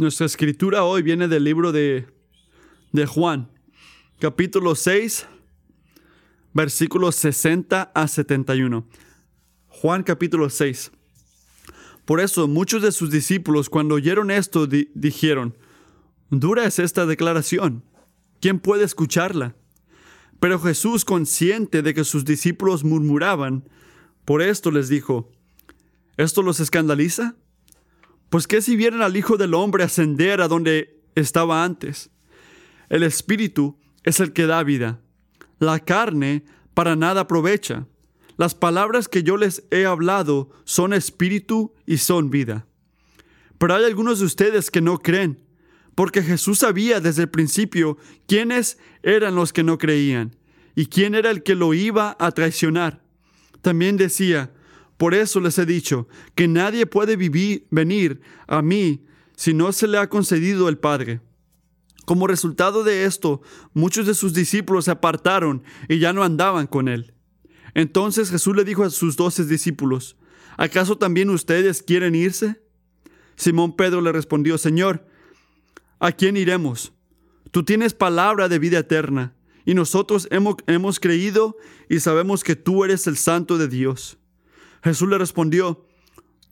Nuestra escritura hoy viene del libro de, de Juan, capítulo 6, versículos 60 a 71. Juan capítulo 6. Por eso muchos de sus discípulos cuando oyeron esto dijeron, dura es esta declaración, ¿quién puede escucharla? Pero Jesús, consciente de que sus discípulos murmuraban, por esto les dijo, ¿esto los escandaliza? Pues qué si vieran al Hijo del Hombre ascender a donde estaba antes. El Espíritu es el que da vida. La carne para nada aprovecha. Las palabras que yo les he hablado son espíritu y son vida. Pero hay algunos de ustedes que no creen, porque Jesús sabía desde el principio quiénes eran los que no creían y quién era el que lo iba a traicionar. También decía, por eso les he dicho que nadie puede vivir, venir a mí si no se le ha concedido el Padre. Como resultado de esto, muchos de sus discípulos se apartaron y ya no andaban con él. Entonces Jesús le dijo a sus doce discípulos, ¿acaso también ustedes quieren irse? Simón Pedro le respondió, Señor, ¿a quién iremos? Tú tienes palabra de vida eterna, y nosotros hemos, hemos creído y sabemos que tú eres el santo de Dios. Jesús le respondió,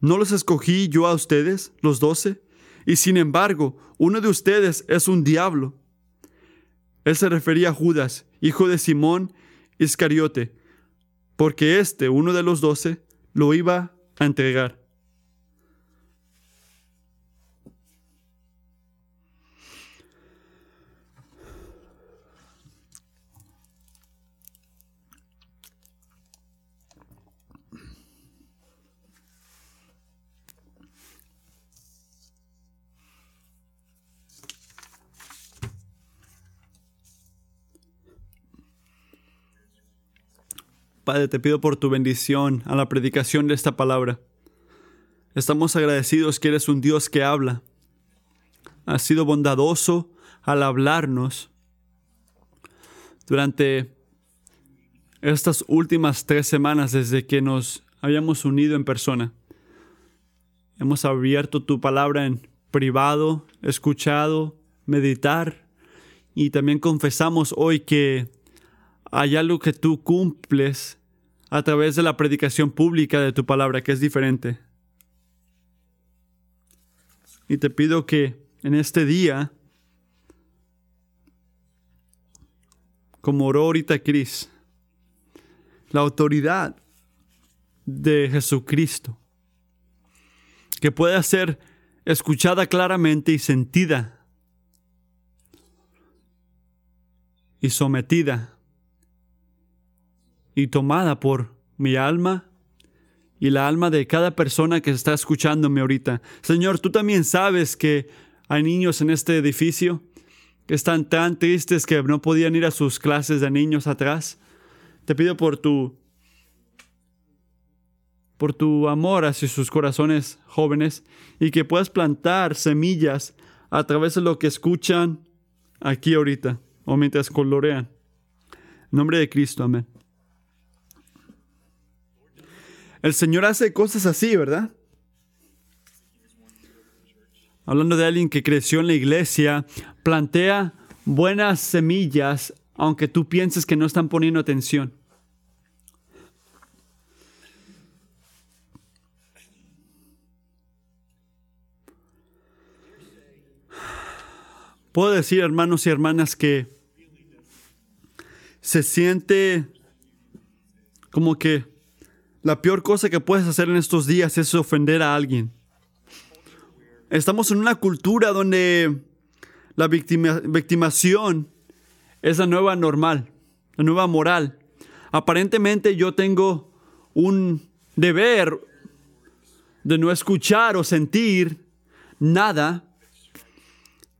¿no los escogí yo a ustedes, los doce? Y sin embargo, uno de ustedes es un diablo. Él se refería a Judas, hijo de Simón Iscariote, porque este, uno de los doce, lo iba a entregar. Padre, te pido por tu bendición a la predicación de esta palabra. Estamos agradecidos que eres un Dios que habla. Has sido bondadoso al hablarnos durante estas últimas tres semanas desde que nos habíamos unido en persona. Hemos abierto tu palabra en privado, escuchado, meditar y también confesamos hoy que hay algo que tú cumples a través de la predicación pública de tu palabra, que es diferente. Y te pido que en este día, como oró ahorita Cris, la autoridad de Jesucristo, que pueda ser escuchada claramente y sentida y sometida y tomada por mi alma y la alma de cada persona que está escuchándome ahorita. Señor, tú también sabes que hay niños en este edificio que están tan tristes que no podían ir a sus clases de niños atrás. Te pido por tu por tu amor hacia sus corazones jóvenes y que puedas plantar semillas a través de lo que escuchan aquí ahorita o mientras colorean. En nombre de Cristo, amén. El Señor hace cosas así, ¿verdad? Hablando de alguien que creció en la iglesia, plantea buenas semillas aunque tú pienses que no están poniendo atención. Puedo decir, hermanos y hermanas, que se siente como que la peor cosa que puedes hacer en estos días es ofender a alguien. Estamos en una cultura donde la victimación es la nueva normal, la nueva moral. Aparentemente yo tengo un deber de no escuchar o sentir nada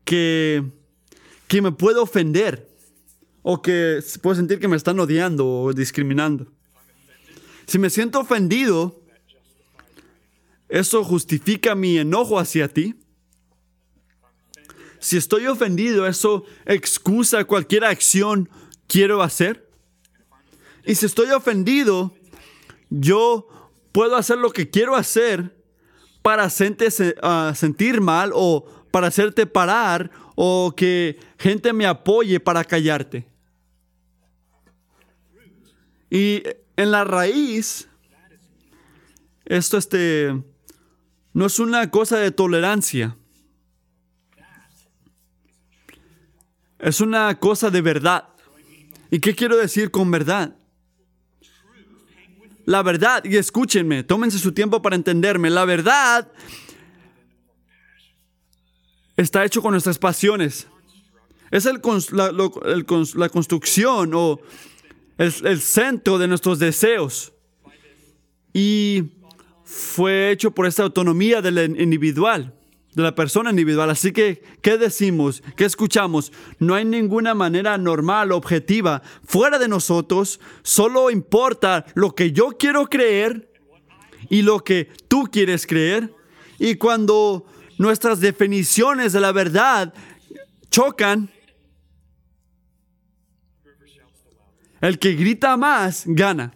que, que me pueda ofender o que puedo sentir que me están odiando o discriminando. Si me siento ofendido, ¿eso justifica mi enojo hacia ti? Si estoy ofendido, ¿eso excusa cualquier acción quiero hacer? Y si estoy ofendido, yo puedo hacer lo que quiero hacer para sentir mal o para hacerte parar o que gente me apoye para callarte. Y en la raíz, esto este, no es una cosa de tolerancia. Es una cosa de verdad. ¿Y qué quiero decir con verdad? La verdad, y escúchenme, tómense su tiempo para entenderme, la verdad está hecho con nuestras pasiones. Es el, la, la, construcción o el, centro de nuestros deseos. Y fue hecho por esa autonomía del individual de la persona individual. Así que, ¿qué decimos? ¿Qué escuchamos? No hay ninguna manera normal, objetiva, fuera de nosotros. Solo importa lo que yo quiero creer y lo que tú quieres creer. Y cuando nuestras definiciones de la verdad chocan, el que grita más gana.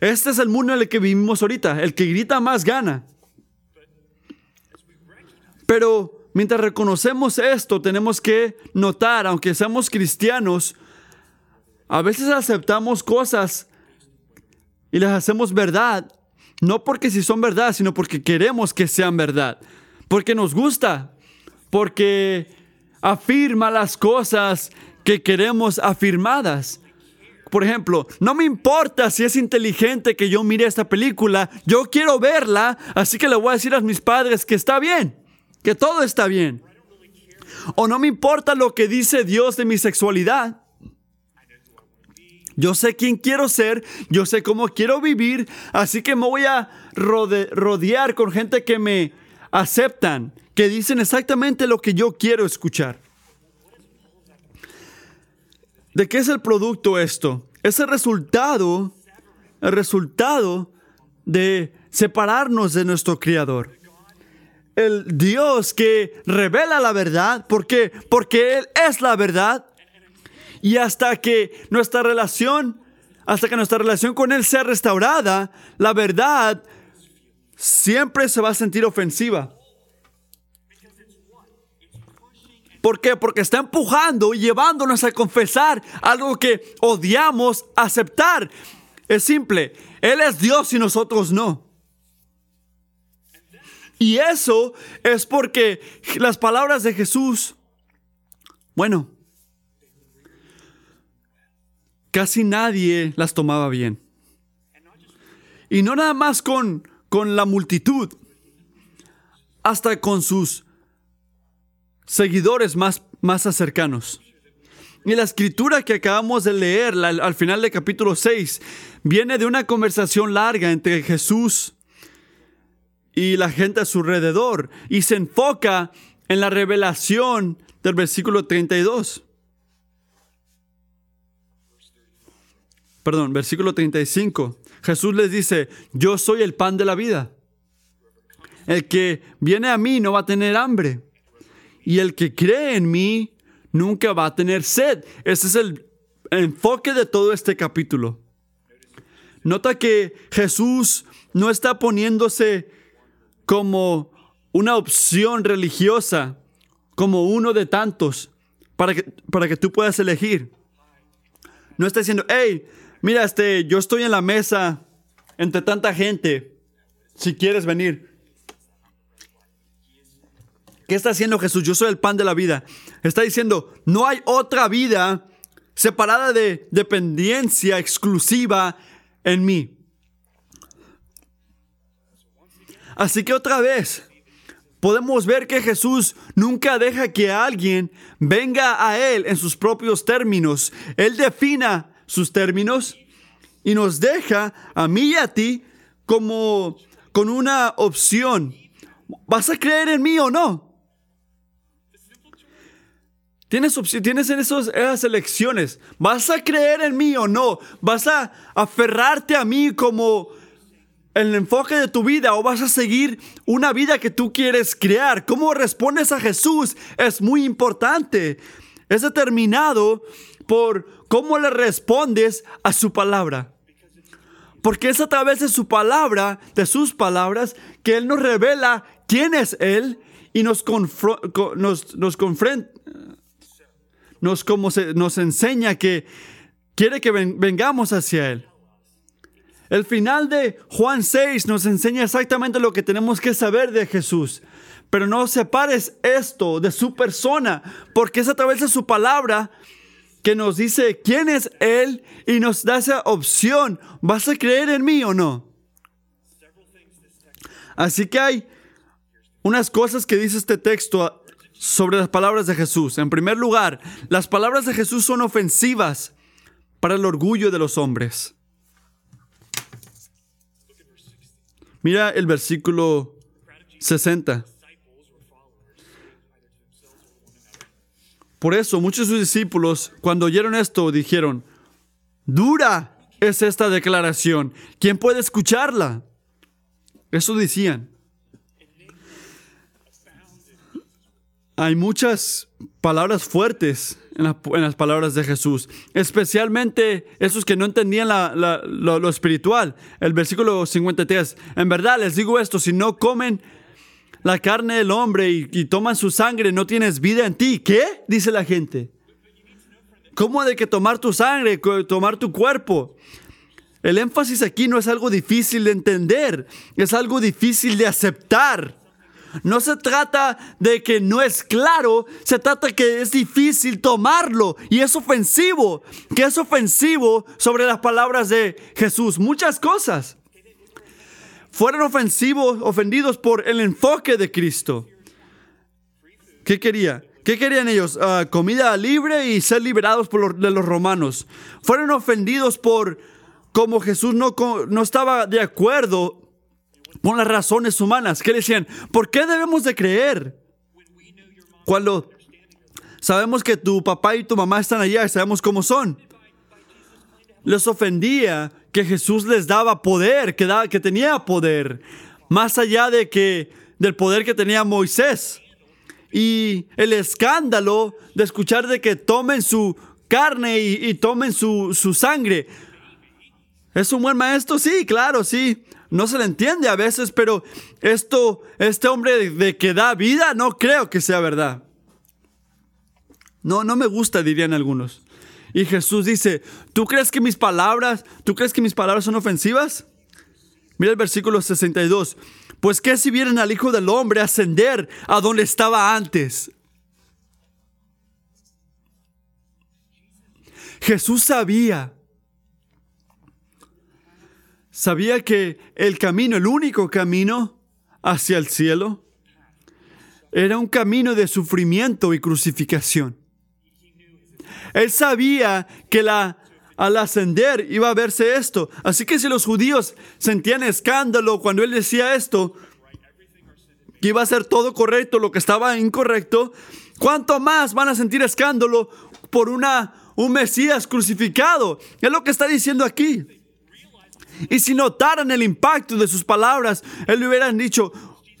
Este es el mundo en el que vivimos ahorita. El que grita más gana. Pero mientras reconocemos esto, tenemos que notar, aunque seamos cristianos, a veces aceptamos cosas y las hacemos verdad, no porque si son verdad, sino porque queremos que sean verdad, porque nos gusta, porque afirma las cosas que queremos afirmadas. Por ejemplo, no me importa si es inteligente que yo mire esta película, yo quiero verla, así que le voy a decir a mis padres que está bien que todo está bien. O no me importa lo que dice Dios de mi sexualidad. Yo sé quién quiero ser, yo sé cómo quiero vivir, así que me voy a rodear con gente que me aceptan, que dicen exactamente lo que yo quiero escuchar. ¿De qué es el producto esto? Es el resultado, el resultado de separarnos de nuestro Creador el Dios que revela la verdad. ¿Por qué? Porque Él es la verdad. Y hasta que nuestra relación, hasta que nuestra relación con Él sea restaurada, la verdad siempre se va a sentir ofensiva. ¿Por qué? Porque está empujando y llevándonos a confesar algo que odiamos aceptar. Es simple, Él es Dios y nosotros no. Y eso es porque las palabras de Jesús, bueno, casi nadie las tomaba bien. Y no nada más con, con la multitud, hasta con sus seguidores más, más cercanos. Y la escritura que acabamos de leer al final del capítulo 6 viene de una conversación larga entre Jesús y la gente a su alrededor y se enfoca en la revelación del versículo 32. Perdón, versículo 35. Jesús les dice, yo soy el pan de la vida. El que viene a mí no va a tener hambre. Y el que cree en mí nunca va a tener sed. Ese es el enfoque de todo este capítulo. Nota que Jesús no está poniéndose como una opción religiosa, como uno de tantos, para que, para que tú puedas elegir. No está diciendo, hey, mira, este, yo estoy en la mesa entre tanta gente, si quieres venir. ¿Qué está haciendo Jesús? Yo soy el pan de la vida. Está diciendo, no hay otra vida separada de dependencia exclusiva en mí. Así que otra vez, podemos ver que Jesús nunca deja que alguien venga a Él en sus propios términos. Él defina sus términos y nos deja a mí y a ti como con una opción. ¿Vas a creer en mí o no? Tienes, tienes en esos, esas elecciones. ¿Vas a creer en mí o no? ¿Vas a aferrarte a mí como el enfoque de tu vida o vas a seguir una vida que tú quieres crear. Cómo respondes a Jesús es muy importante. Es determinado por cómo le respondes a su palabra. Porque es a través de su palabra, de sus palabras, que Él nos revela quién es Él y nos, nos, nos confronta, nos, como nos enseña que quiere que vengamos hacia Él. El final de Juan 6 nos enseña exactamente lo que tenemos que saber de Jesús. Pero no separes esto de su persona, porque es a través de su palabra que nos dice quién es Él y nos da esa opción. ¿Vas a creer en mí o no? Así que hay unas cosas que dice este texto sobre las palabras de Jesús. En primer lugar, las palabras de Jesús son ofensivas para el orgullo de los hombres. Mira el versículo 60. Por eso muchos de sus discípulos, cuando oyeron esto, dijeron, dura es esta declaración. ¿Quién puede escucharla? Eso decían. Hay muchas palabras fuertes en, las palabras de Jesús, especialmente esos que no entendían lo, espiritual. El versículo 53, en verdad les digo esto, si no comen la carne del hombre y, y toman su sangre, no tienes vida en ti. ¿Qué? Dice la gente. ¿Cómo de que tomar tu sangre, tomar tu cuerpo? El énfasis aquí no es algo difícil de entender, es algo difícil de aceptar. No se trata de que no es claro, se trata que es difícil tomarlo y es ofensivo. Que es ofensivo sobre las palabras de Jesús. Muchas cosas. Fueron ofensivos, ofendidos por el enfoque de Cristo. ¿Qué quería? ¿Qué querían ellos? Ah, comida libre y ser liberados de los romanos. Fueron ofendidos por como Jesús no, no estaba de acuerdo con las razones humanas. ¿Qué decían? ¿Por qué debemos de creer? Cuando sabemos que tu papá y tu mamá están allá y sabemos cómo son. Les ofendía que Jesús les daba poder, que, que tenía poder, más allá de que del poder que tenía Moisés. Y el escándalo de escuchar de que tomen su carne y, tomen su, su sangre. ¿Es un buen maestro? Sí, claro, sí no se le entiende a veces, pero esto, este hombre de que da vida, no creo que sea verdad. No, no me gusta, dirían algunos. Y Jesús dice, ¿tú crees que mis palabras, tú crees que mis palabras son ofensivas? Mira el versículo 62. Pues qué si vieran al Hijo del Hombre ascender a donde estaba antes. Jesús sabía sabía que el camino, el único camino hacia el cielo, era un camino de sufrimiento y crucificación. Él sabía que la, al ascender iba a verse esto. Así que si los judíos sentían escándalo cuando él decía esto, que iba a ser todo correcto, lo que estaba incorrecto, ¿cuánto más van a sentir escándalo por una, un Mesías crucificado? Es lo que está diciendo aquí. Y si notaran el impacto de sus palabras, él le hubieran dicho,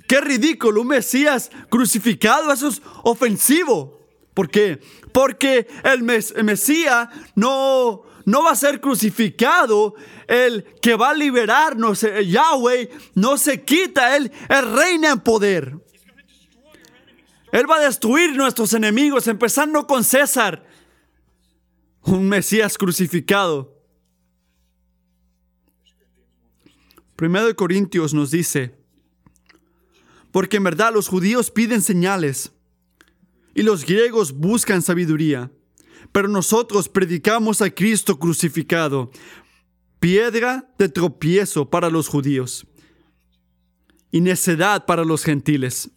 qué ridículo, un Mesías crucificado, eso es ofensivo. ¿Por qué? Porque el, Mesías no, no va a ser crucificado, el que va a liberarnos, el Yahweh, no se quita, él, él reina en poder. Él va a destruir nuestros enemigos, empezando con César, un Mesías crucificado. Primero de Corintios nos dice, porque en verdad los judíos piden señales y los griegos buscan sabiduría, pero nosotros predicamos a Cristo crucificado, piedra de tropiezo para los judíos y necedad para los gentiles.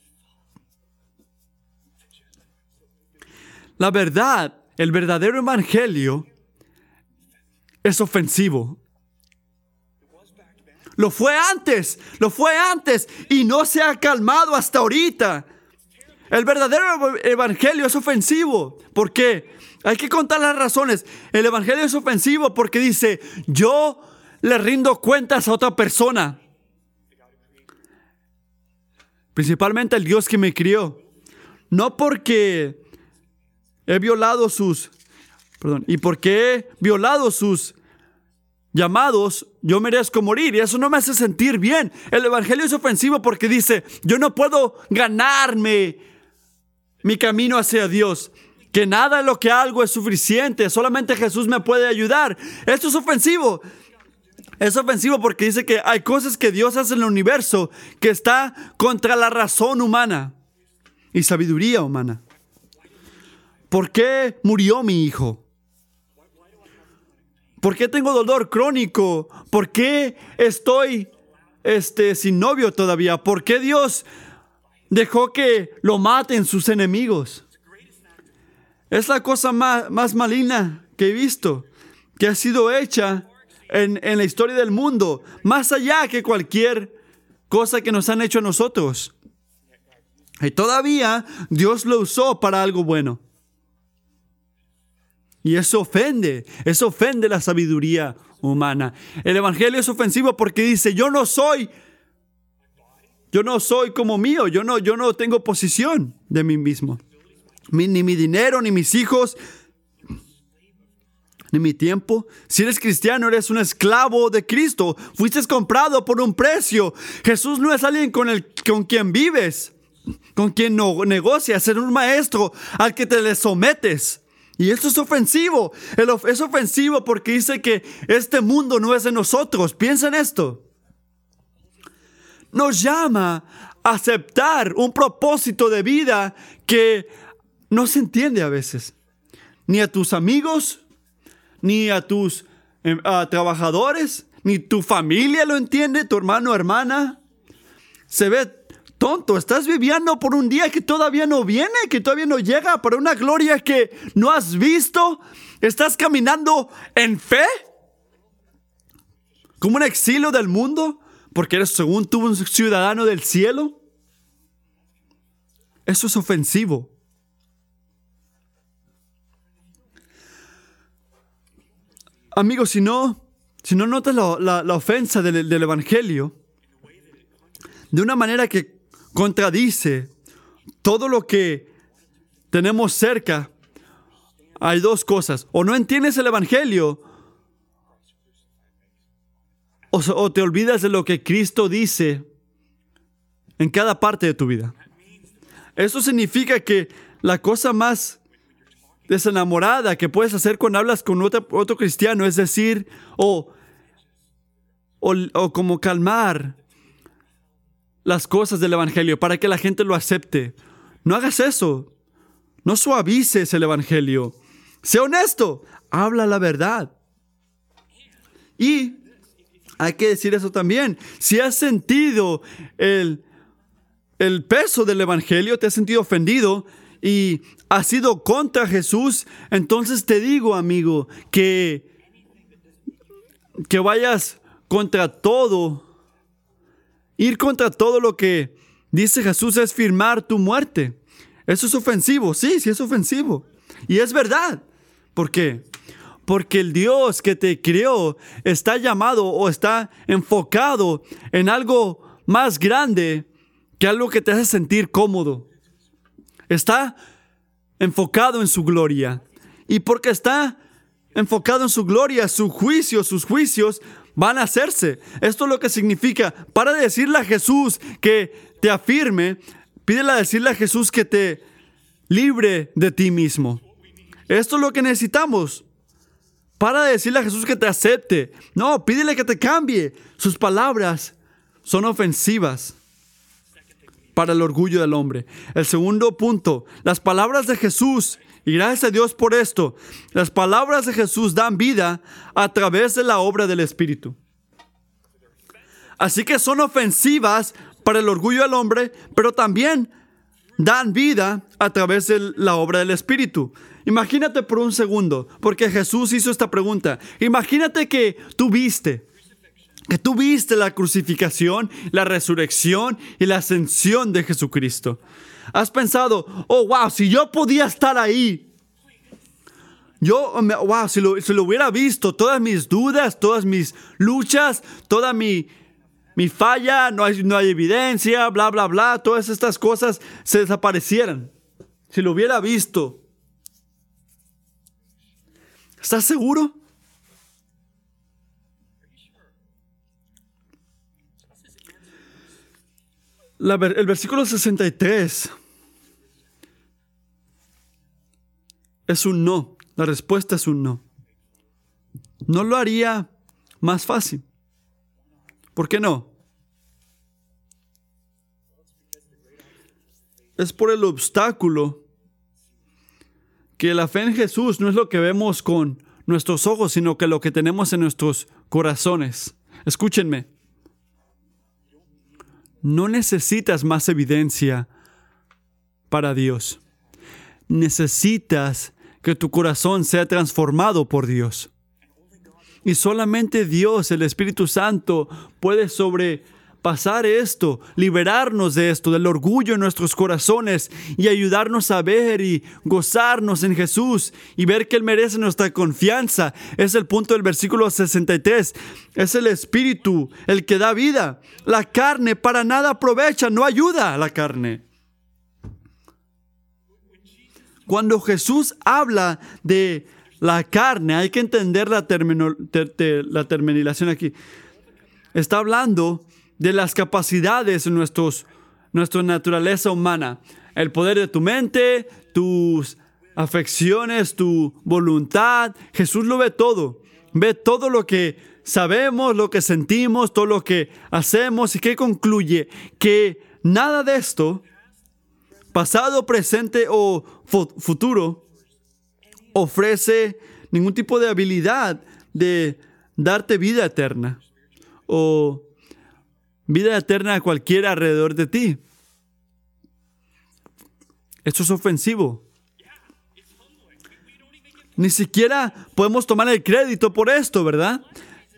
La verdad, el verdadero evangelio es ofensivo. Lo fue antes, lo fue antes y no se ha calmado hasta ahorita. El verdadero evangelio es ofensivo. ¿Por qué? Hay que contar las razones. El evangelio es ofensivo porque dice, yo le rindo cuentas a otra persona. Principalmente al Dios que me crió. No porque he violado sus... Perdón. Y porque he violado sus llamados, yo merezco morir y eso no me hace sentir bien. El Evangelio es ofensivo porque dice, yo no puedo ganarme mi camino hacia Dios, que nada lo que hago es suficiente, solamente Jesús me puede ayudar. Esto es ofensivo. Es ofensivo porque dice que hay cosas que Dios hace en el universo que está contra la razón humana y sabiduría humana. ¿Por qué murió mi hijo? ¿Por qué tengo dolor crónico? ¿Por qué estoy este, sin novio todavía? ¿Por qué Dios dejó que lo maten sus enemigos? Es la cosa más, más maligna que he visto, que ha sido hecha en, en la historia del mundo, más allá que cualquier cosa que nos han hecho a nosotros. Y todavía Dios lo usó para algo bueno. Y eso ofende, eso ofende la sabiduría humana. El Evangelio es ofensivo porque dice, yo no soy, yo no soy como mío, yo no, yo no tengo posición de mí mismo. ni mi dinero, ni mis hijos, ni mi tiempo. Si eres cristiano, eres un esclavo de Cristo. Fuiste comprado por un precio. Jesús no es alguien con, el, con quien vives, con quien no negocias, es un maestro al que te le sometes. Y esto es ofensivo. Es ofensivo porque dice que este mundo no es de nosotros. Piensa en esto. Nos llama a aceptar un propósito de vida que no se entiende a veces. Ni a tus amigos, ni a tus em, trabajadores, ni tu familia lo entiende, tu hermano o hermana. Se ve tonto, estás viviendo por un día que todavía no viene, que todavía no llega, por una gloria que no has visto. ¿Estás caminando en fe? ¿Como un exilio del mundo? Porque eres según tú un ciudadano del cielo. Eso es ofensivo. Amigos, si no, si no notas la, ofensa del Evangelio, de una manera que contradice todo lo que tenemos cerca, hay dos cosas. O no entiendes el Evangelio, o, te olvidas de lo que Cristo dice en cada parte de tu vida. Eso significa que la cosa más desenamorada que puedes hacer cuando hablas con otro, otro cristiano es decir, o, o como calmar las cosas del Evangelio para que la gente lo acepte. No hagas eso. No suavices el Evangelio. Sé honesto. Habla la verdad. Y hay que decir eso también. Si has sentido el, el peso del Evangelio, te has sentido ofendido y has sido contra Jesús, entonces te digo, amigo, que, que vayas contra todo Ir contra todo lo que dice Jesús es firmar tu muerte. Eso es ofensivo, sí, sí es ofensivo. Y es verdad. ¿Por qué? Porque el Dios que te creó está llamado o está enfocado en algo más grande que algo que te hace sentir cómodo. Está enfocado en su gloria. Y porque está enfocado en su gloria, su juicio, sus juicios van a hacerse. Esto es lo que significa, para decirle a Jesús que te afirme, pídele a decirle a Jesús que te libre de ti mismo. Esto es lo que necesitamos. Para decirle a Jesús que te acepte. No, pídele que te cambie. Sus palabras son ofensivas para el orgullo del hombre. El segundo punto, las palabras de Jesús y gracias a Dios por esto. Las palabras de Jesús dan vida a través de la obra del Espíritu. Así que son ofensivas para el orgullo del hombre, pero también dan vida a través de la obra del Espíritu. Imagínate por un segundo, porque Jesús hizo esta pregunta. Imagínate que tú viste, que tú viste la crucificación, la resurrección y la ascensión de Jesucristo. ¿Has pensado, oh, wow, si yo podía estar ahí? Yo, wow, si lo, si lo hubiera visto, todas mis dudas, todas mis luchas, toda mi, mi falla, no hay, no hay evidencia, bla, bla, bla, todas estas cosas se desaparecieran. Si lo hubiera visto. ¿Estás seguro? El versículo 63 es un no. La respuesta es un no. No lo haría más fácil. ¿Por qué no? Es por el obstáculo que la fe en Jesús no es lo que vemos con nuestros ojos, sino que lo que tenemos en nuestros corazones. Escúchenme. No necesitas más evidencia para Dios. Necesitas que tu corazón sea transformado por Dios. Y solamente Dios, el Espíritu Santo, puede sobrepasar esto, liberarnos de esto, del orgullo en nuestros corazones y ayudarnos a ver y gozarnos en Jesús y ver que Él merece nuestra confianza. Es el punto del versículo 63. Es el Espíritu el que da vida. La carne para nada aprovecha, no ayuda a la carne. Cuando Jesús habla de la carne, hay que entender la, termino- aquí. Está hablando de las capacidades nuestros, nuestra naturaleza humana. El poder de tu mente, tus afecciones, tu voluntad. Jesús lo ve todo. Ve todo lo que sabemos, lo que sentimos, todo lo que hacemos y que concluye que nada de esto pasado, presente o futuro, ofrece ningún tipo de habilidad de darte vida eterna o vida eterna a cualquiera alrededor de ti. Esto es ofensivo. Ni siquiera podemos tomar el crédito por esto, ¿verdad?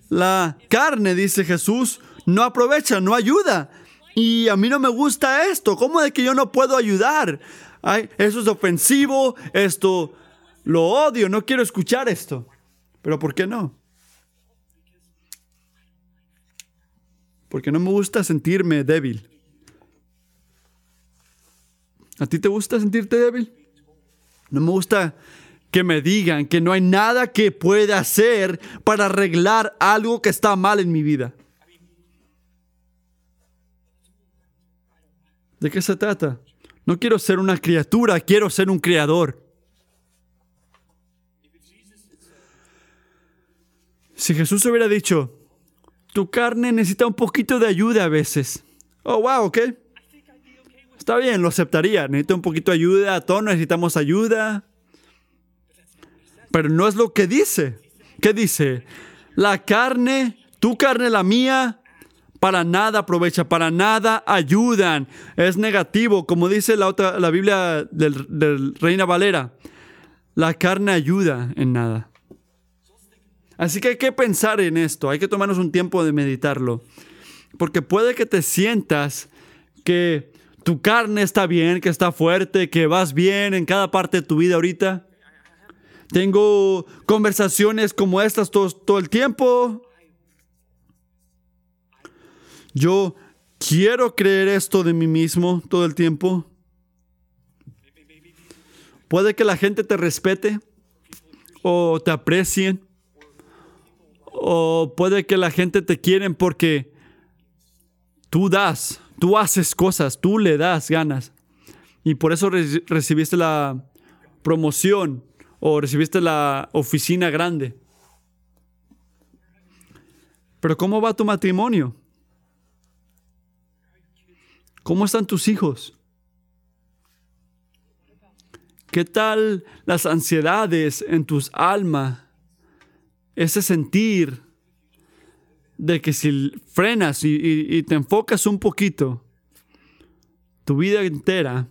La carne, dice Jesús, no aprovecha, no ayuda. Y a mí no me gusta esto. ¿Cómo de que yo no puedo ayudar? Ay, eso es ofensivo, esto lo odio, no quiero escuchar esto. Pero ¿por qué no? Porque no me gusta sentirme débil. ¿A ti te gusta sentirte débil? No me gusta que me digan que no hay nada que pueda hacer para arreglar algo que está mal en mi vida. ¿De qué se trata? No quiero ser una criatura, quiero ser un creador. Si Jesús hubiera dicho, tu carne necesita un poquito de ayuda a veces. Oh, wow, ok. Está bien, lo aceptaría. Necesita un poquito de ayuda, todos necesitamos ayuda. Pero no es lo que dice. ¿Qué dice? La carne, tu carne, la mía, para nada aprovecha, para nada ayudan. Es negativo, como dice la, otra, la Biblia del, del Reina Valera. La carne ayuda en nada. Así que hay que pensar en esto, hay que tomarnos un tiempo de meditarlo. Porque puede que te sientas que tu carne está bien, que está fuerte, que vas bien en cada parte de tu vida ahorita. Tengo conversaciones como estas todo, todo el tiempo. Yo quiero creer esto de mí mismo todo el tiempo. Puede que la gente te respete o te aprecien. O puede que la gente te quieren porque tú das, tú haces cosas, tú le das ganas. Y por eso re- recibiste la promoción o recibiste la oficina grande. Pero ¿cómo va tu matrimonio? ¿Cómo están tus hijos? ¿Qué tal las ansiedades en tus almas? Ese sentir de que si frenas y, te enfocas un poquito, tu vida entera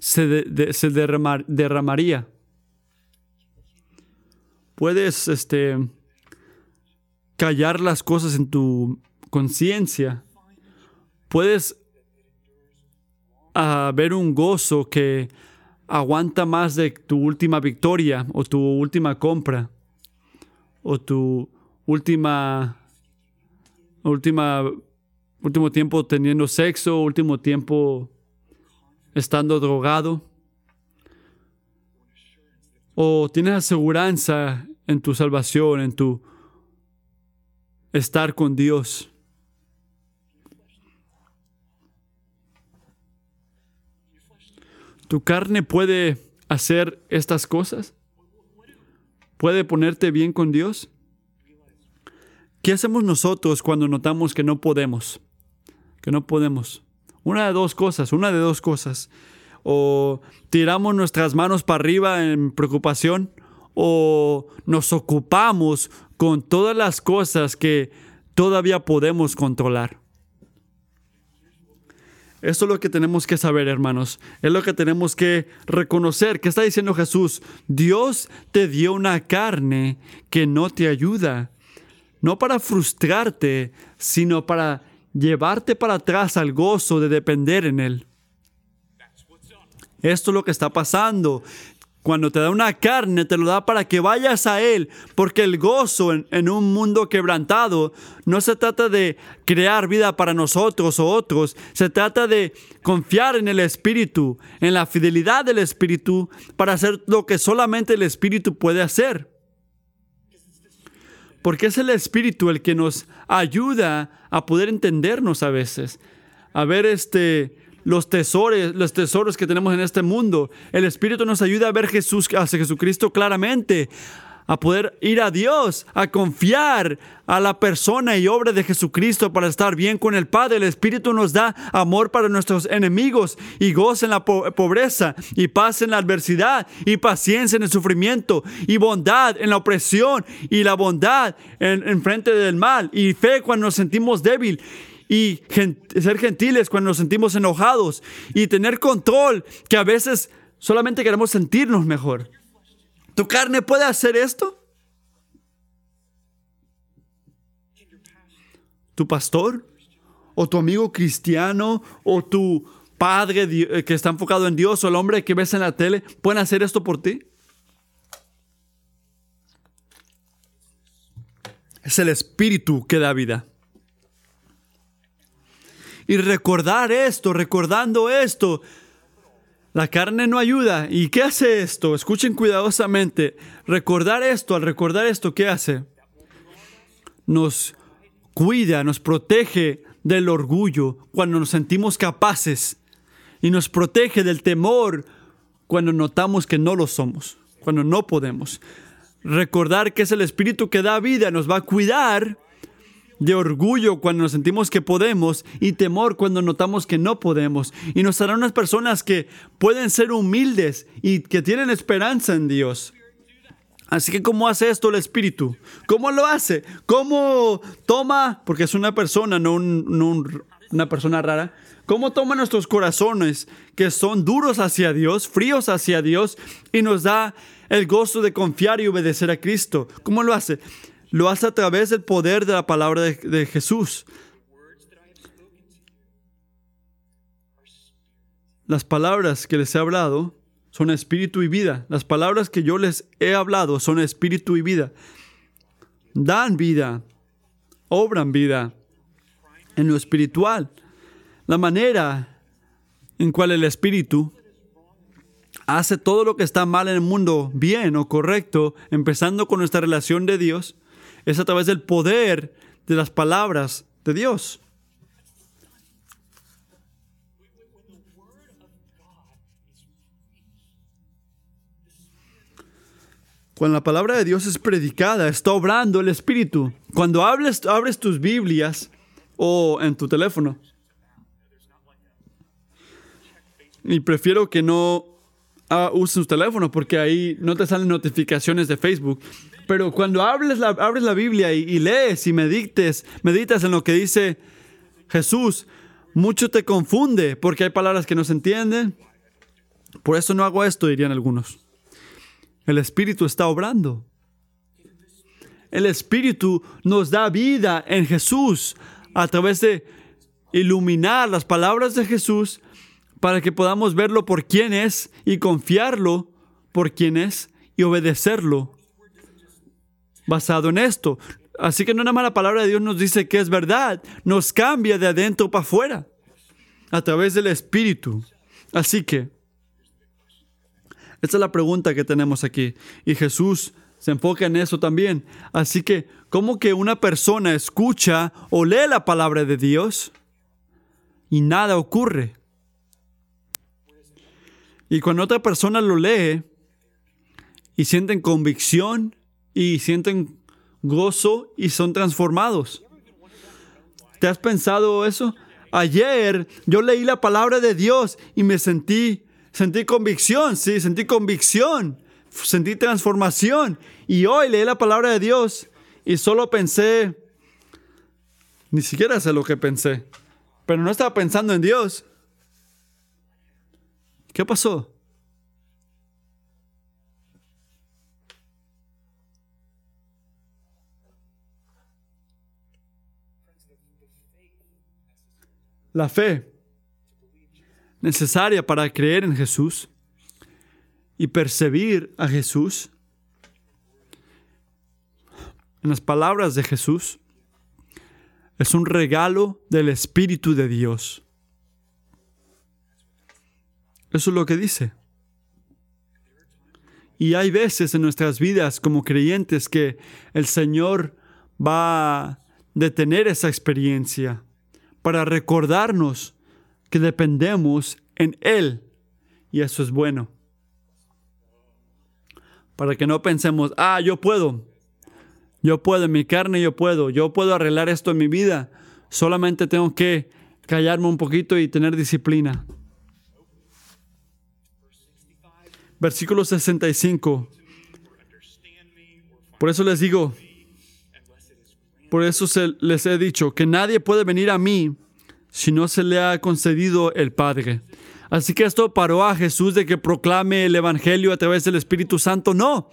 se, de- se derramar- derramaría. Puedes este, callar las cosas en tu conciencia. Puedes ah, ver un gozo que aguanta más de tu última victoria o tu última compra o tu última última último tiempo teniendo sexo, último tiempo estando drogado. O tienes aseguranza en tu salvación, en tu estar con Dios. ¿Tu carne puede hacer estas cosas? ¿Puede ponerte bien con Dios? ¿Qué hacemos nosotros cuando notamos que no podemos? Que no podemos. Una de dos cosas, una de dos cosas. O tiramos nuestras manos para arriba en preocupación o nos ocupamos con todas las cosas que todavía podemos controlar. Esto es lo que tenemos que saber, hermanos. Es lo que tenemos que reconocer. ¿Qué está diciendo Jesús? Dios te dio una carne que no te ayuda. No para frustrarte, sino para llevarte para atrás al gozo de depender en Él. Esto es lo que está pasando. Cuando te da una carne, te lo da para que vayas a Él, porque el gozo en, un mundo quebrantado no se trata de crear vida para nosotros o otros, se trata de confiar en el Espíritu, en la fidelidad del Espíritu, para hacer lo que solamente el Espíritu puede hacer. Porque es el Espíritu el que nos ayuda a poder entendernos a veces, a ver este los tesoros, los tesoros que tenemos en este mundo. El Espíritu nos ayuda a ver Jesús, hacia Jesucristo claramente, a poder ir a Dios, a confiar a la persona y obra de Jesucristo para estar bien con el Padre. El Espíritu nos da amor para nuestros enemigos y goza en la pobreza y paz en la adversidad y paciencia en el sufrimiento y bondad en la opresión y la bondad en, en frente del mal y fe cuando nos sentimos débil y ser gentiles cuando nos sentimos enojados y tener control que a veces solamente queremos sentirnos mejor. ¿Tu carne puede hacer esto? ¿Tu pastor? ¿O tu amigo cristiano? ¿O tu padre eh, que está enfocado en Dios? ¿O el hombre que ves en la tele? ¿Pueden hacer esto por ti? Es el espíritu que da vida. Y recordar esto, recordando esto, la carne no ayuda. ¿Y qué hace esto? Escuchen cuidadosamente. Recordar esto, al recordar esto, ¿qué hace? Nos cuida, nos protege del orgullo cuando nos sentimos capaces y nos protege del temor cuando notamos que no lo somos, cuando no podemos. Recordar que es el Espíritu que da vida, nos va a cuidar de orgullo cuando nos sentimos que podemos y temor cuando notamos que no podemos. Y nos harán unas personas que pueden ser humildes y que tienen esperanza en Dios. Así que ¿cómo hace esto el Espíritu? ¿Cómo lo hace? ¿Cómo toma, porque es una persona, no, una persona rara, cómo toma nuestros corazones que son duros hacia Dios, fríos hacia Dios, y nos da el gozo de confiar y obedecer a Cristo? ¿Cómo lo hace? Lo hace a través del poder de la palabra de, Jesús. Las palabras que les he hablado son espíritu y vida. Las palabras que yo les he hablado son espíritu y vida. Dan vida, obran vida en lo espiritual. La manera en cual el espíritu hace todo lo que está mal en el mundo bien o correcto, empezando con nuestra relación de Dios, es a través del poder de las palabras de Dios. Cuando la palabra de Dios es predicada, está obrando el Espíritu. Cuando hables, abres tus Biblias o en tu teléfono. Y prefiero que no uh, uses tu teléfono porque ahí no te salen notificaciones de Facebook. Pero cuando hables la, abres la Biblia y, lees y medites, meditas en lo que dice Jesús, mucho te confunde porque hay palabras que no se entienden. Por eso no hago esto, dirían algunos. El Espíritu está obrando. El Espíritu nos da vida en Jesús a través de iluminar las palabras de Jesús para que podamos verlo por quién es y confiarlo por quién es y obedecerlo basado en esto. Así que no nada más la palabra de Dios nos dice que es verdad, nos cambia de adentro para afuera a través del Espíritu. Así que, esta es la pregunta que tenemos aquí. Y Jesús se enfoca en eso también. Así que, ¿cómo que una persona escucha o lee la palabra de Dios y nada ocurre? Y cuando otra persona lo lee y sienten convicción y sienten gozo y son transformados. ¿Te has pensado eso? Ayer yo leí la palabra de Dios y me sentí, sentí convicción, sí, sentí convicción, sentí transformación. Y hoy leí la palabra de Dios y solo pensé, ni siquiera sé lo que pensé, pero no estaba pensando en Dios. ¿Qué pasó? La fe necesaria para creer en Jesús y percibir a Jesús, en las palabras de Jesús, es un regalo del Espíritu de Dios. Eso es lo que dice. Y hay veces en nuestras vidas como creyentes que el Señor va a detener esa experiencia para recordarnos que dependemos en Él. Y eso es bueno. Para que no pensemos, ah, yo puedo. Yo puedo, en mi carne yo puedo. Yo puedo arreglar esto en mi vida. Solamente tengo que callarme un poquito y tener disciplina. Versículo 65. Por eso les digo, por eso se, les he dicho que nadie puede venir a mí si no se le ha concedido el Padre. Así que esto paró a Jesús de que proclame el Evangelio a través del Espíritu Santo. No,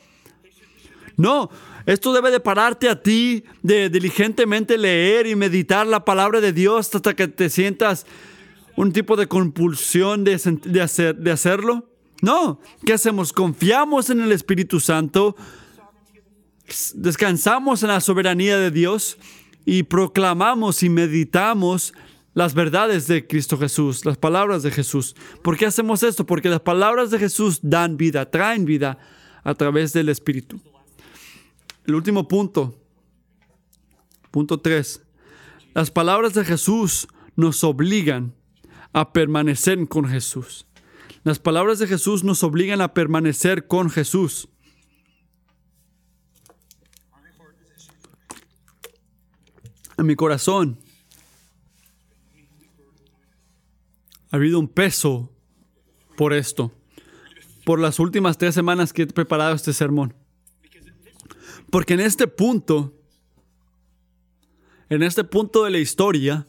no, esto debe de pararte a ti de diligentemente leer y meditar la palabra de Dios hasta que te sientas un tipo de compulsión de, hacer, de hacerlo. No, ¿qué hacemos? Confiamos en el Espíritu Santo descansamos en la soberanía de Dios y proclamamos y meditamos las verdades de Cristo Jesús, las palabras de Jesús. ¿Por qué hacemos esto? Porque las palabras de Jesús dan vida, traen vida a través del Espíritu. El último punto, punto 3. Las palabras de Jesús nos obligan a permanecer con Jesús. Las palabras de Jesús nos obligan a permanecer con Jesús. en mi corazón ha habido un peso por esto, por las últimas tres semanas que he preparado este sermón. Porque en este punto, en este punto de la historia,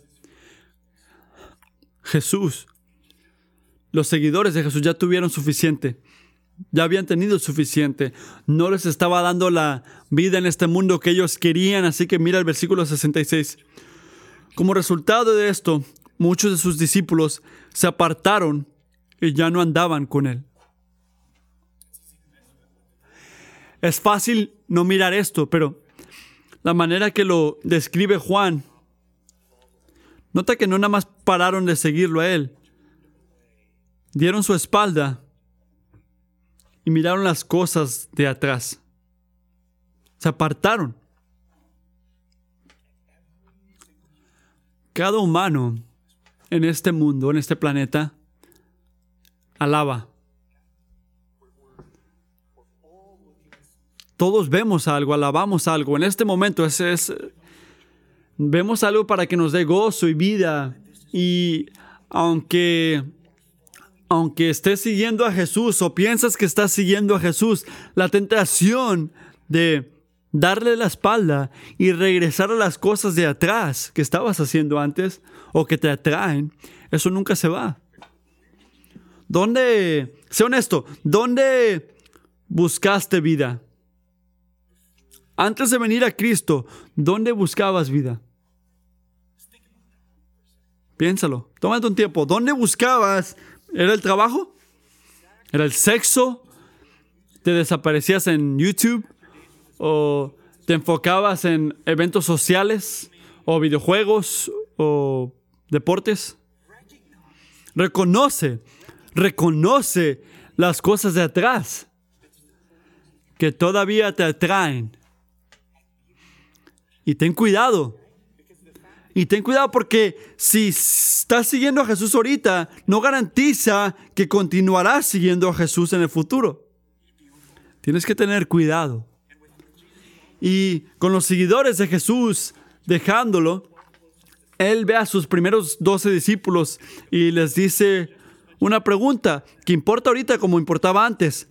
Jesús, los seguidores de Jesús ya tuvieron suficiente. Ya habían tenido suficiente. No les estaba dando la vida en este mundo que ellos querían. Así que mira el versículo 66. Como resultado de esto, muchos de sus discípulos se apartaron y ya no andaban con él. Es fácil no mirar esto, pero la manera que lo describe Juan, nota que no nada más pararon de seguirlo a él, dieron su espalda y miraron las cosas de atrás. Se apartaron. Cada humano en este mundo, en este planeta, alaba. Todos vemos algo, alabamos algo. En este momento es, es, vemos algo para que nos dé gozo y vida. Y aunque aunque estés siguiendo a Jesús o piensas que estás siguiendo a Jesús, la tentación de darle la espalda y regresar a las cosas de atrás que estabas haciendo antes o que te atraen, eso nunca se va. ¿Dónde, sé honesto, dónde buscaste vida? Antes de venir a Cristo, ¿dónde buscabas vida? Piénsalo, tómate un tiempo. ¿Dónde buscabas ¿Era el trabajo? ¿Era el sexo? ¿Te desaparecías en YouTube? ¿O te enfocabas en eventos sociales? ¿O videojuegos? ¿O deportes? Reconoce, reconoce las cosas de atrás que todavía te atraen. Y ten cuidado. Y ten cuidado porque si estás siguiendo a Jesús ahorita, no garantiza que continuarás siguiendo a Jesús en el futuro. Tienes que tener cuidado. Y con los seguidores de Jesús, dejándolo, Él ve a sus primeros doce discípulos y les dice una pregunta que importa ahorita como importaba antes.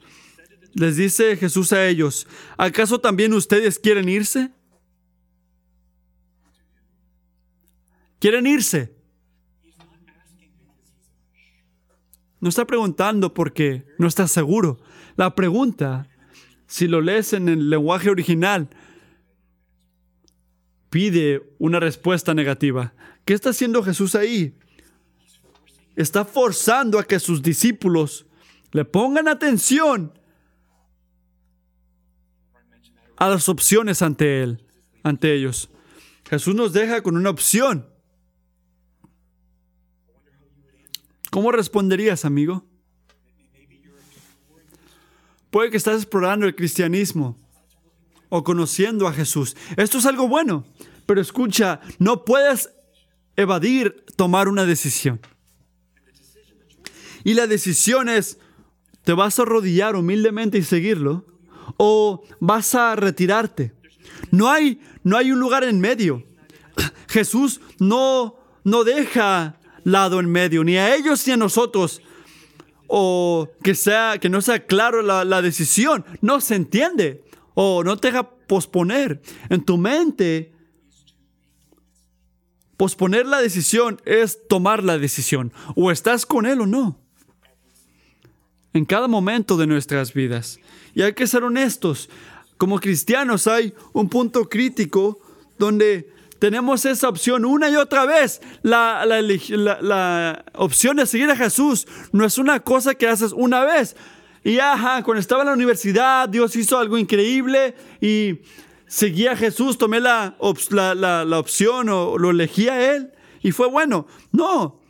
Les dice Jesús a ellos, ¿acaso también ustedes quieren irse? Quieren irse. No está preguntando porque no está seguro. La pregunta, si lo lees en el lenguaje original, pide una respuesta negativa. ¿Qué está haciendo Jesús ahí? Está forzando a que sus discípulos le pongan atención a las opciones ante él, ante ellos. Jesús nos deja con una opción. ¿Cómo responderías, amigo? Puede que estás explorando el cristianismo o conociendo a Jesús. Esto es algo bueno, pero escucha, no puedes evadir tomar una decisión. Y la decisión es, ¿te vas a arrodillar humildemente y seguirlo? ¿O vas a retirarte? No hay, no hay un lugar en medio. Jesús no, no deja lado en medio, ni a ellos ni a nosotros. O que, sea, que no sea claro la, la decisión. No se entiende. O no te deja posponer. En tu mente, posponer la decisión es tomar la decisión. O estás con él o no. En cada momento de nuestras vidas. Y hay que ser honestos. Como cristianos hay un punto crítico donde tenemos esa opción una y otra vez. La, opción de seguir a Jesús no es una cosa que haces una vez. Y ajá, cuando estaba en la universidad, Dios hizo algo increíble y seguí a Jesús, tomé la, la, opción o lo elegí a Él y fue bueno. No,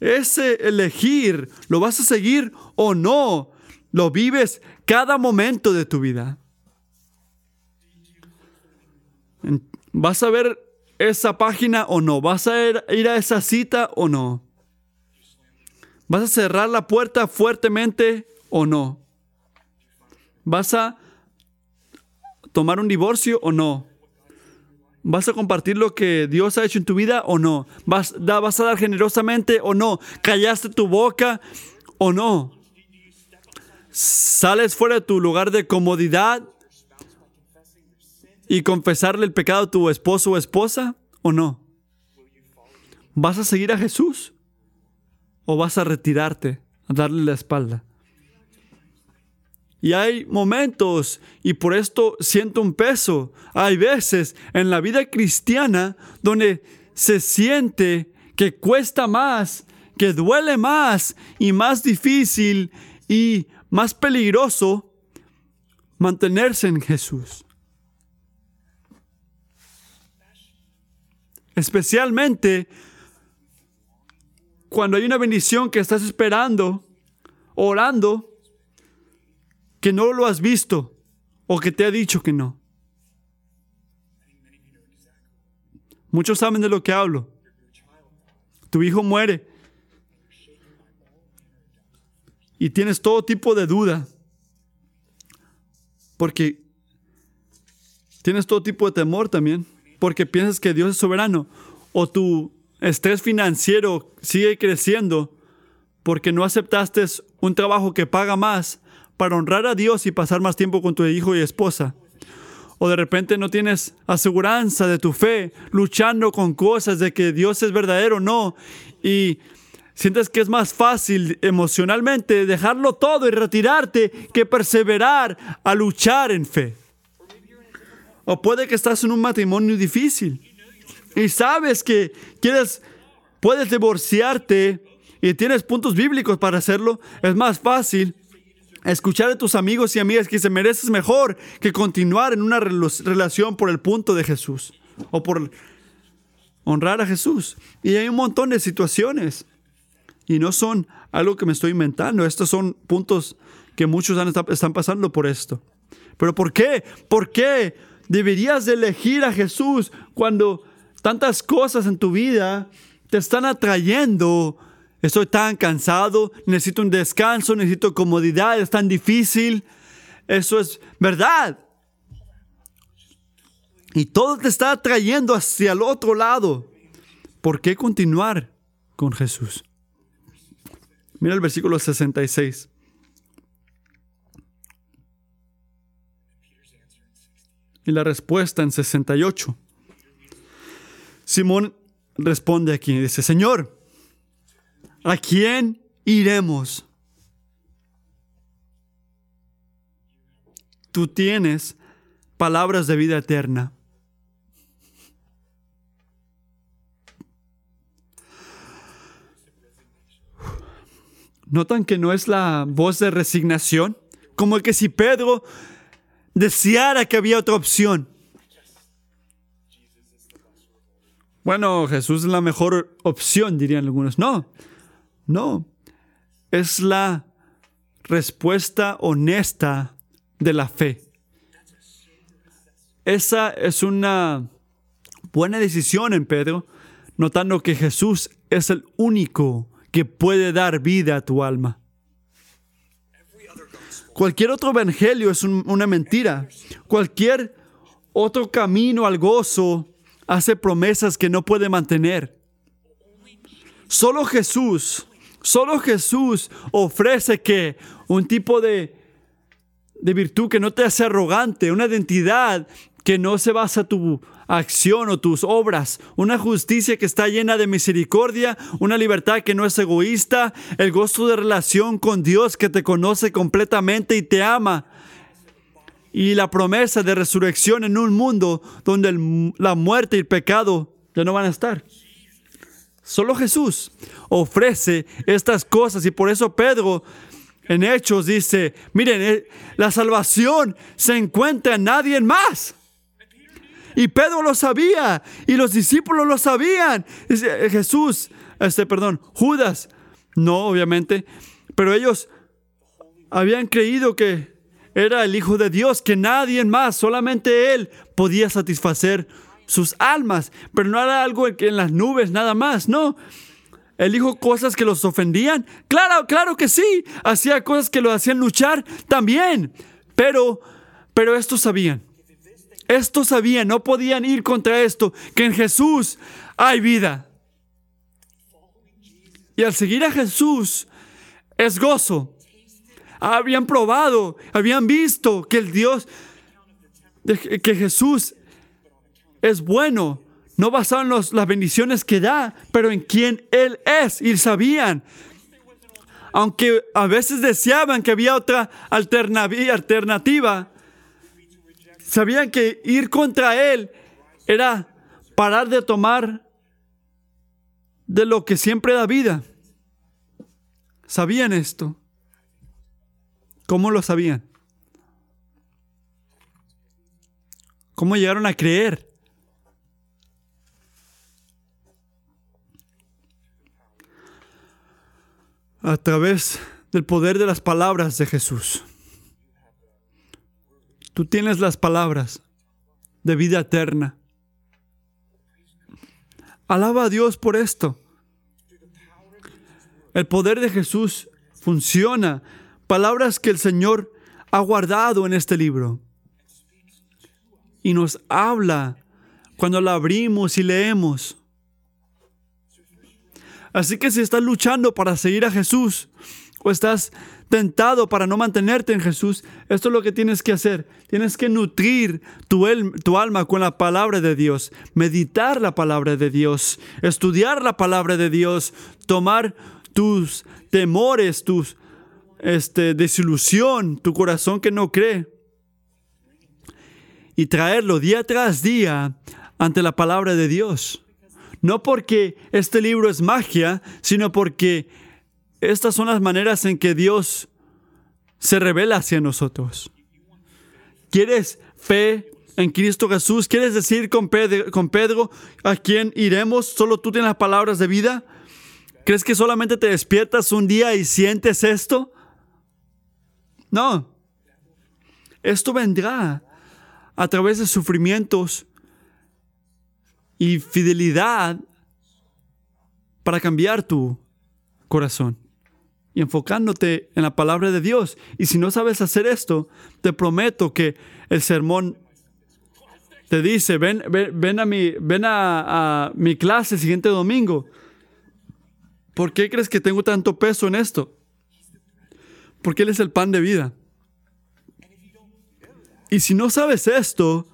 ese elegir, ¿lo vas a seguir o no? Lo vives cada momento de tu vida. Vas a ver esa página o no? ¿Vas a ir, a esa cita o no? ¿Vas a cerrar la puerta fuertemente o no? ¿Vas a tomar un divorcio o no? ¿Vas a compartir lo que Dios ha hecho en tu vida o no? ¿Vas, ¿Vas a dar generosamente o no? ¿Callaste tu boca o no? ¿Sales fuera de tu lugar de comodidad y confesarle el pecado a tu esposo o esposa o no? ¿Vas a seguir a Jesús o vas a retirarte, a darle la espalda? Y hay momentos, y por esto siento un peso, hay veces en la vida cristiana donde se siente que cuesta más, que duele más y más difícil y más peligroso mantenerse en Jesús. Especialmente cuando hay una bendición que estás esperando, orando, que no lo has visto o que te ha dicho que no. Muchos saben de lo que hablo. Tu hijo muere y tienes todo tipo de duda porque tienes todo tipo de temor también porque piensas que Dios es soberano o tu estrés financiero sigue creciendo porque no aceptaste un trabajo que paga más para honrar a Dios y pasar más tiempo con tu hijo y esposa. O de repente no tienes aseguranza de tu fe, luchando con cosas de que Dios es verdadero o no. Y sientes que es más fácil emocionalmente dejarlo todo y retirarte que perseverar a luchar en fe. O puede que estás en un matrimonio difícil y sabes que quieres, puedes divorciarte y tienes puntos bíblicos para hacerlo. Es más fácil escuchar a tus amigos y amigas que se mereces mejor que continuar en una relación por el punto de Jesús o por honrar a Jesús. Y hay un montón de situaciones y no son algo que me estoy inventando. Estos son puntos que muchos están pasando por esto. ¿Pero por qué? ¿Por qué? Deberías elegir a Jesús cuando tantas cosas en tu vida te están atrayendo. Estoy tan cansado, necesito un descanso, necesito comodidad, es tan difícil. Eso es verdad. Y todo te está atrayendo hacia el otro lado. ¿Por qué continuar con Jesús? Mira el versículo 66. Y la respuesta en 68. Simón responde aquí, dice, Señor, ¿a quién iremos? Tú tienes palabras de vida eterna. ¿Notan que no es la voz de resignación? Como que si Pedro deseara que había otra opción. Bueno, Jesús es la mejor opción, dirían algunos. No, no. Es la respuesta honesta de la fe. Esa es una buena decisión en Pedro, notando que Jesús es el único que puede dar vida a tu alma. Cualquier otro evangelio es una mentira. Cualquier otro camino al gozo hace promesas que no puede mantener. Solo Jesús, solo Jesús ofrece que un tipo de, de virtud que no te hace arrogante, una identidad que no se basa tu acción o tus obras, una justicia que está llena de misericordia, una libertad que no es egoísta, el gozo de relación con Dios que te conoce completamente y te ama, y la promesa de resurrección en un mundo donde la muerte y el pecado ya no van a estar. Solo Jesús ofrece estas cosas y por eso Pedro en Hechos dice, miren, eh, la salvación se encuentra en nadie más. Y Pedro lo sabía y los discípulos lo sabían. Eh, Jesús, este, perdón, Judas, no, obviamente, pero ellos habían creído que era el Hijo de Dios, que nadie más, solamente Él podía satisfacer sus almas, pero no era algo en las nubes nada más, no. Él dijo cosas que los ofendían, claro, claro que sí, hacía cosas que lo hacían luchar también, pero, pero estos sabían, estos sabían, no podían ir contra esto, que en Jesús hay vida. Y al seguir a Jesús es gozo, habían probado, habían visto que el Dios, que Jesús es bueno, no basado en las bendiciones que da, pero en quién Él es. Y sabían, aunque a veces deseaban que había otra alternativa, sabían que ir contra Él era parar de tomar de lo que siempre da vida. Sabían esto. ¿Cómo lo sabían? ¿Cómo llegaron a creer? A través del poder de las palabras de Jesús. Tú tienes las palabras de vida eterna. Alaba a Dios por esto. El poder de Jesús funciona palabras que el Señor ha guardado en este libro. Y nos habla cuando la abrimos y leemos. Así que si estás luchando para seguir a Jesús o estás tentado para no mantenerte en Jesús, esto es lo que tienes que hacer. Tienes que nutrir tu, tu, alma con la palabra de Dios, meditar la palabra de Dios, estudiar la palabra de Dios, tomar tus temores, tus, este, desilusión, tu corazón que no cree, y traerlo día tras día ante la palabra de Dios. No porque este libro es magia, sino porque estas son las maneras en que Dios se revela hacia nosotros. ¿Quieres fe en Cristo Jesús? ¿Quieres decir con Pedro, a quién iremos? ¿Solo tú tienes las palabras de vida? ¿Crees que solamente te despiertas un día y sientes esto? No. Esto vendrá a través de sufrimientos y fidelidad para cambiar tu corazón y enfocándote en la palabra de Dios. Y si no sabes hacer esto, te prometo que el sermón te dice, ven, ven, a, mi, ven a, mi clase el siguiente domingo. ¿Por qué crees que tengo tanto peso en esto? Porque Él es el pan de vida. Y si no sabes esto,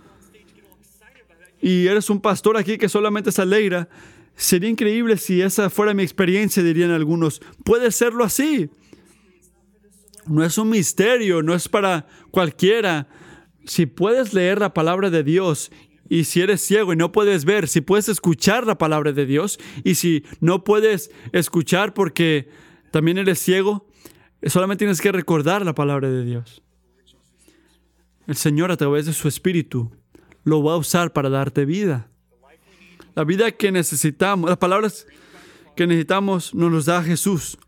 y eres un pastor aquí que solamente se alegra, Sería increíble si esa fuera mi experiencia, dirían algunos. Puede serlo así. No es un misterio, no es para cualquiera. Si puedes leer la palabra de Dios y si eres ciego y no puedes ver, si puedes escuchar la palabra de Dios y si no puedes escuchar porque también eres ciego, solamente tienes que recordar la palabra de Dios. El Señor a través de su Espíritu lo va a usar para darte vida. La vida que necesitamos, las palabras que necesitamos nos los da Jesús.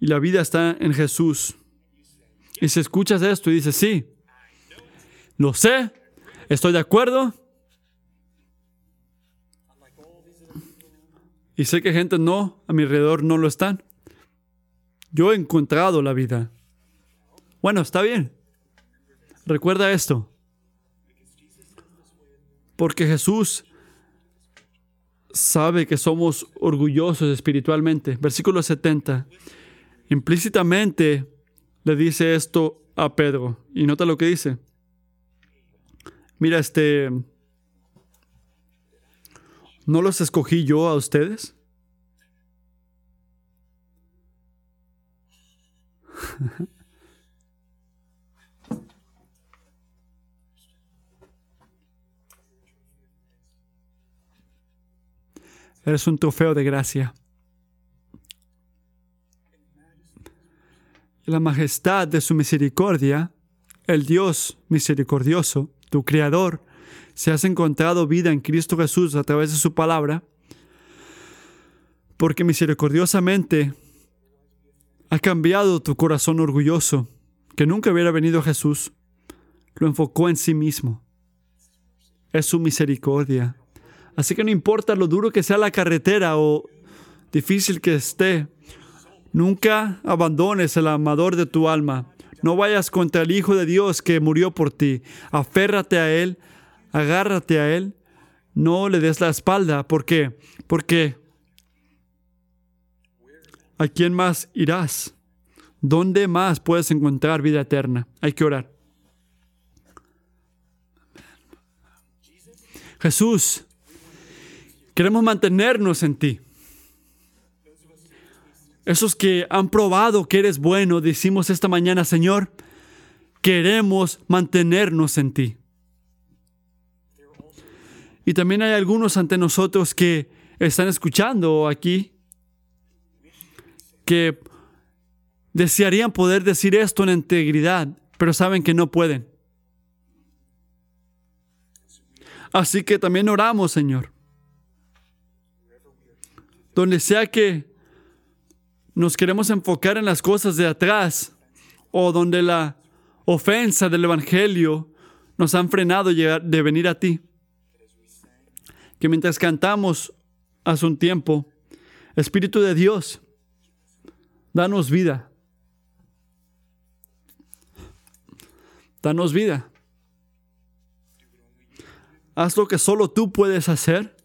Y la vida está en Jesús. Y si escuchas esto y dices, sí, lo sé, estoy de acuerdo. Y sé que gente no, a mi alrededor no lo están. Yo he encontrado la vida. Bueno, está bien. Recuerda esto. Porque Jesús sabe que somos orgullosos espiritualmente. Versículo 70. Implícitamente le dice esto a Pedro. Y nota lo que dice. Mira, este... ¿No los escogí yo a ustedes? Eres un trofeo de gracia. La majestad de su misericordia, el Dios misericordioso, tu Creador, se has encontrado vida en Cristo Jesús a través de su palabra, porque misericordiosamente ha cambiado tu corazón orgulloso, que nunca hubiera venido a Jesús, lo enfocó en sí mismo. Es su misericordia. Así que no importa lo duro que sea la carretera o difícil que esté, nunca abandones el amador de tu alma. No vayas contra el Hijo de Dios que murió por ti. Aférrate a Él, agárrate a Él. No le des la espalda. ¿Por qué? Porque ¿a quién más irás? ¿Dónde más puedes encontrar vida eterna? Hay que orar. Jesús, Queremos mantenernos en ti. Esos que han probado que eres bueno, decimos esta mañana, Señor, queremos mantenernos en ti. Y también hay algunos ante nosotros que están escuchando aquí, que desearían poder decir esto en integridad, pero saben que no pueden. Así que también oramos, Señor donde sea que nos queremos enfocar en las cosas de atrás o donde la ofensa del Evangelio nos han frenado de venir a ti. Que mientras cantamos hace un tiempo, Espíritu de Dios, danos vida. Danos vida. Haz lo que solo tú puedes hacer.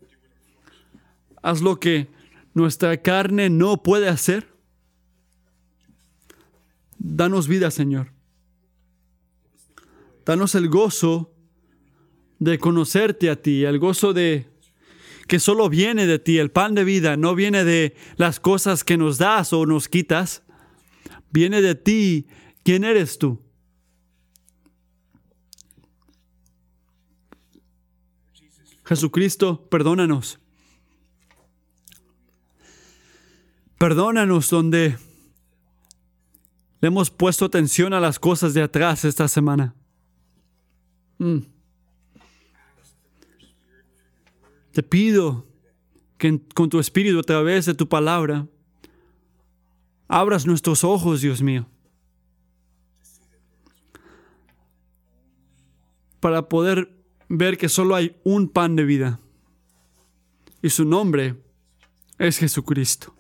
Haz lo que nuestra carne no puede hacer. Danos vida, Señor. Danos el gozo de conocerte a ti, el gozo de que solo viene de ti, el pan de vida, no viene de las cosas que nos das o nos quitas, viene de ti. ¿Quién eres tú? Jesucristo, perdónanos. Perdónanos donde le hemos puesto atención a las cosas de atrás esta semana. Mm. Te pido que con tu espíritu a través de tu palabra abras nuestros ojos, Dios mío, para poder ver que solo hay un pan de vida. Y su nombre es Jesucristo.